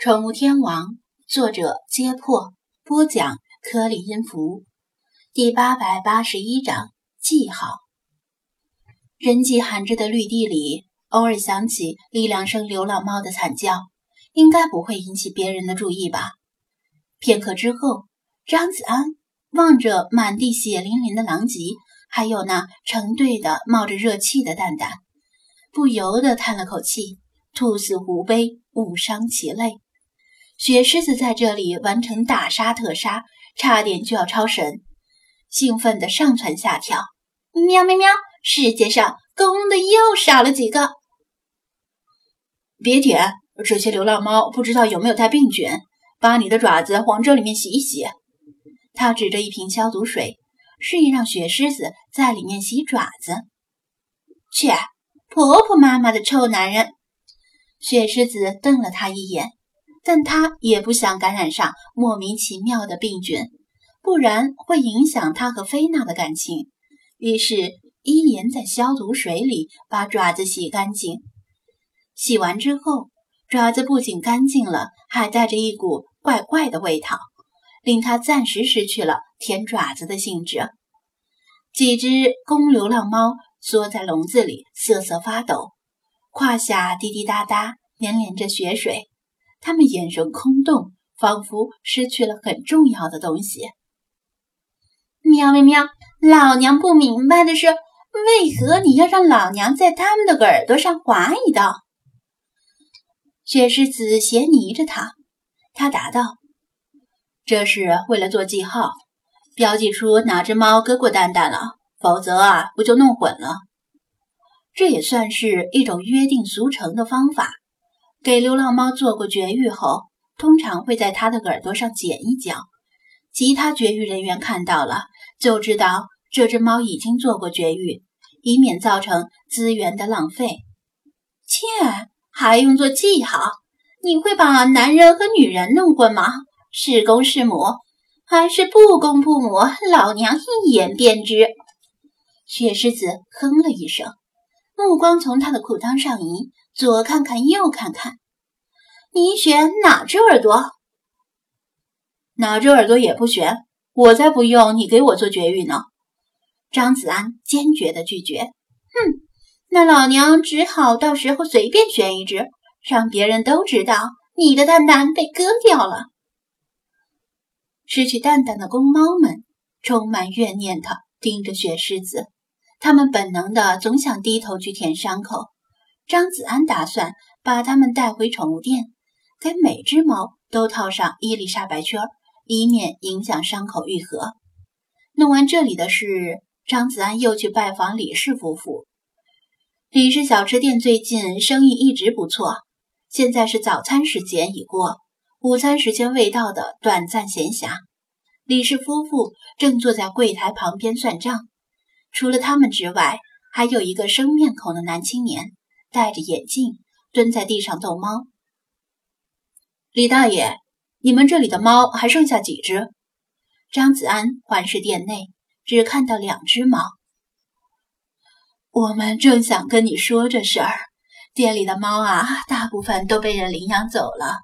宠物天王，作者：揭破，播讲：颗粒音符，第八百八十一章记号。人迹罕至的绿地里，偶尔响起一两声流浪猫的惨叫，应该不会引起别人的注意吧？片刻之后，张子安望着满地血淋淋的狼藉，还有那成对的冒着热气的蛋蛋，不由得叹了口气：“兔死狐悲，物伤其类。”雪狮子在这里完成大杀特杀，差点就要超神，兴奋的上蹿下跳。喵喵喵！世界上公的又少了几个。别舔，这些流浪猫不知道有没有带病菌，把你的爪子往这里面洗一洗。他指着一瓶消毒水，示意让雪狮子在里面洗爪子。切，婆婆妈妈的臭男人！雪狮子瞪了他一眼。但他也不想感染上莫名其妙的病菌，不然会影响他和菲娜的感情。于是依言在消毒水里把爪子洗干净。洗完之后，爪子不仅干净了，还带着一股怪怪的味道，令他暂时失去了舔爪子的兴致。几只公流浪猫缩在笼子里瑟瑟发抖，胯下滴滴答答粘连着血水。他们眼神空洞，仿佛失去了很重要的东西。喵喵喵！老娘不明白的是，为何你要让老娘在他们的耳朵上划一刀？雪狮子斜睨着他，他答道：“这是为了做记号，标记出哪只猫割过蛋蛋了，否则啊，不就弄混了。这也算是一种约定俗成的方法。”给流浪猫做过绝育后，通常会在它的耳朵上剪一角。其他绝育人员看到了，就知道这只猫已经做过绝育，以免造成资源的浪费。切，还用做记号？你会把男人和女人弄混吗？是公是母，还是不公不母？老娘一眼便知。雪狮子哼了一声，目光从他的裤裆上移。左看看，右看看，你选哪只耳朵？哪只耳朵也不选，我才不用你给我做绝育呢！张子安坚决的拒绝。哼，那老娘只好到时候随便选一只，让别人都知道你的蛋蛋被割掉了。失去蛋蛋的公猫们充满怨念的盯着雪狮子，它们本能的总想低头去舔伤口。张子安打算把它们带回宠物店，给每只猫都套上伊丽莎白圈，以免影响伤口愈合。弄完这里的事，张子安又去拜访李氏夫妇。李氏小吃店最近生意一直不错，现在是早餐时间已过，午餐时间未到的短暂闲暇。李氏夫妇正坐在柜台旁边算账，除了他们之外，还有一个生面孔的男青年。戴着眼镜，蹲在地上逗猫。李大爷，你们这里的猫还剩下几只？张子安环视店内，只看到两只猫。我们正想跟你说这事儿，店里的猫啊，大部分都被人领养走了。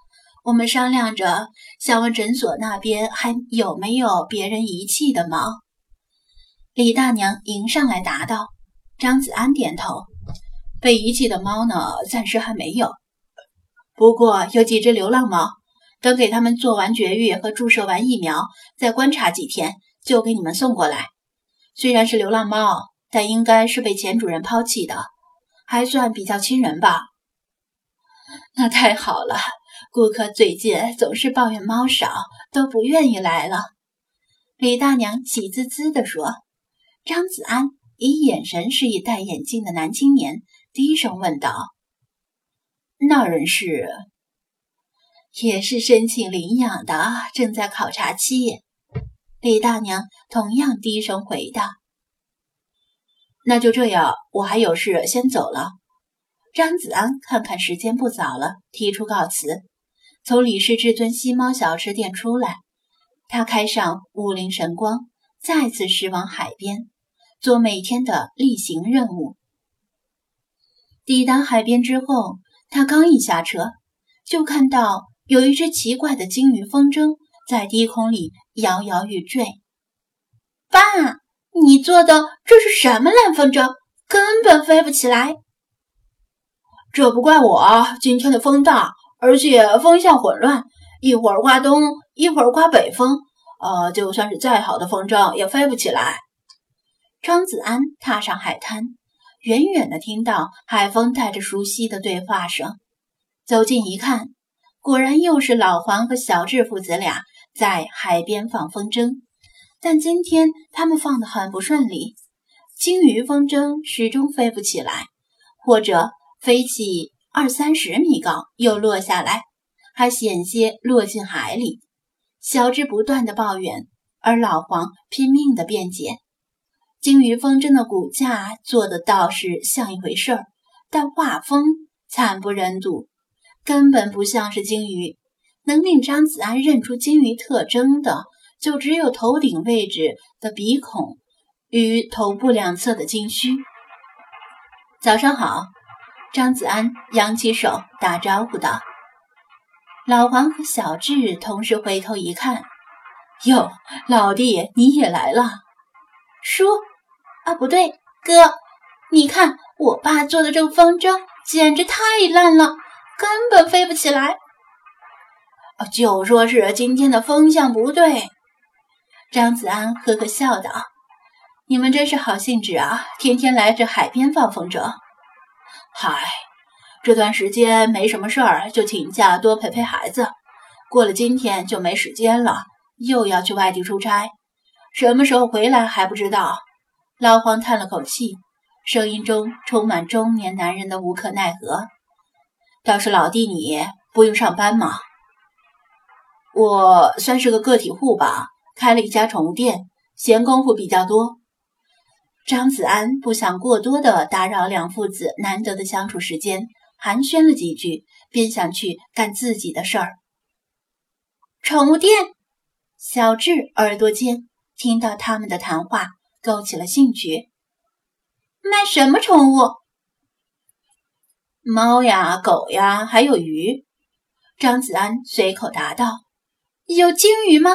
我们商量着，想问诊所那边还有没有别人遗弃的猫。李大娘迎上来答道。张子安点头。被遗弃的猫呢，暂时还没有。不过有几只流浪猫，等给他们做完绝育和注射完疫苗，再观察几天，就给你们送过来。虽然是流浪猫，但应该是被前主人抛弃的，还算比较亲人吧。那太好了，顾客最近总是抱怨猫少，都不愿意来了。李大娘喜滋滋地说。张子安以眼神示意戴眼镜的男青年。低声问道：“那人是？也是申请领养的，正在考察期。”李大娘同样低声回答：“那就这样，我还有事，先走了。”张子安看看时间不早了，提出告辞，从李氏至尊西猫小吃店出来。他开上五菱神光，再次驶往海边，做每天的例行任务。抵达海边之后，他刚一下车，就看到有一只奇怪的鲸鱼风筝在低空里摇摇欲坠。爸，你做的这是什么烂风筝？根本飞不起来。这不怪我，今天的风大，而且风向混乱，一会儿刮东，一会儿刮北风。呃，就算是再好的风筝也飞不起来。张子安踏上海滩，远远的听到海风带着熟悉的对话声，走近一看，果然又是老黄和小智父子俩在海边放风筝。但今天他们放的很不顺利，鲸鱼风筝始终飞不起来，或者飞起二三十米高又落下来，还险些落进海里。小智不断的抱怨，而老黄拼命的辩解。鲸鱼风筝的骨架做的倒是像一回事儿，但画风惨不忍睹，根本不像是鲸鱼。能令张子安认出鲸鱼特征的，就只有头顶位置的鼻孔与头部两侧的鲸须。早上好，张子安扬起手打招呼道。老黄和小智同时回头一看，哟，老弟你也来了。说，啊不对，哥，你看我爸做的这个风筝简直太烂了，根本飞不起来。就说是今天的风向不对。张子安呵呵笑道：“你们真是好兴致啊，天天来这海边放风筝。”嗨。这段时间没什么事儿，就请假多陪陪孩子。过了今天就没时间了，又要去外地出差，什么时候回来还不知道。老黄叹了口气，声音中充满中年男人的无可奈何。倒是老弟，你不用上班吗？我算是个个体户吧，开了一家宠物店，闲工夫比较多。张子安不想过多的打扰两父子难得的相处时间。寒暄了几句，便想去干自己的事儿。宠物店，小智耳朵尖，听到他们的谈话，勾起了兴趣。卖什么宠物？猫呀，狗呀，还有鱼。张子安随口答道：“有鲸鱼吗？”“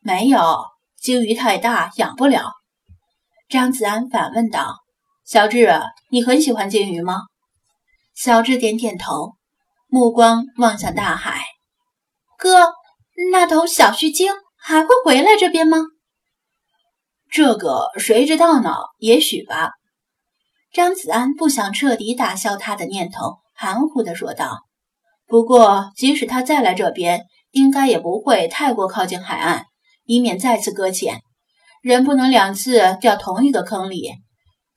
没有，鲸鱼太大，养不了。”张子安反问道：“小智，你很喜欢鲸鱼吗？”小智点点头，目光望向大海。哥，那头小须鲸还会回来这边吗？这个谁知道呢？也许吧。张子安不想彻底打消他的念头，含糊地说道：“不过，即使他再来这边，应该也不会太过靠近海岸，以免再次搁浅。人不能两次掉同一个坑里。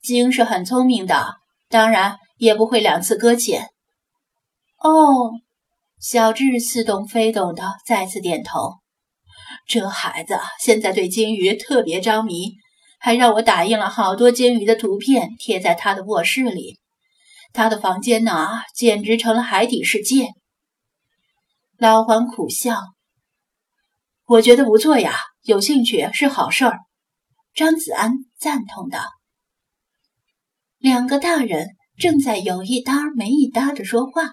鲸是很聪明的，当然。”也不会两次搁浅。哦，小智似懂非懂的再次点头。这孩子现在对金鱼特别着迷，还让我打印了好多金鱼的图片贴在他的卧室里。他的房间呢，简直成了海底世界。老黄苦笑：“我觉得不错呀，有兴趣是好事儿。”张子安赞同道：“两个大人。”正在有一搭没一搭的说话，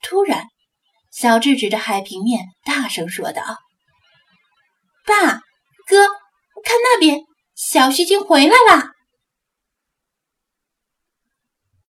突然，小智指着海平面大声说道：“爸，哥，看那边，小须鲸回来了！”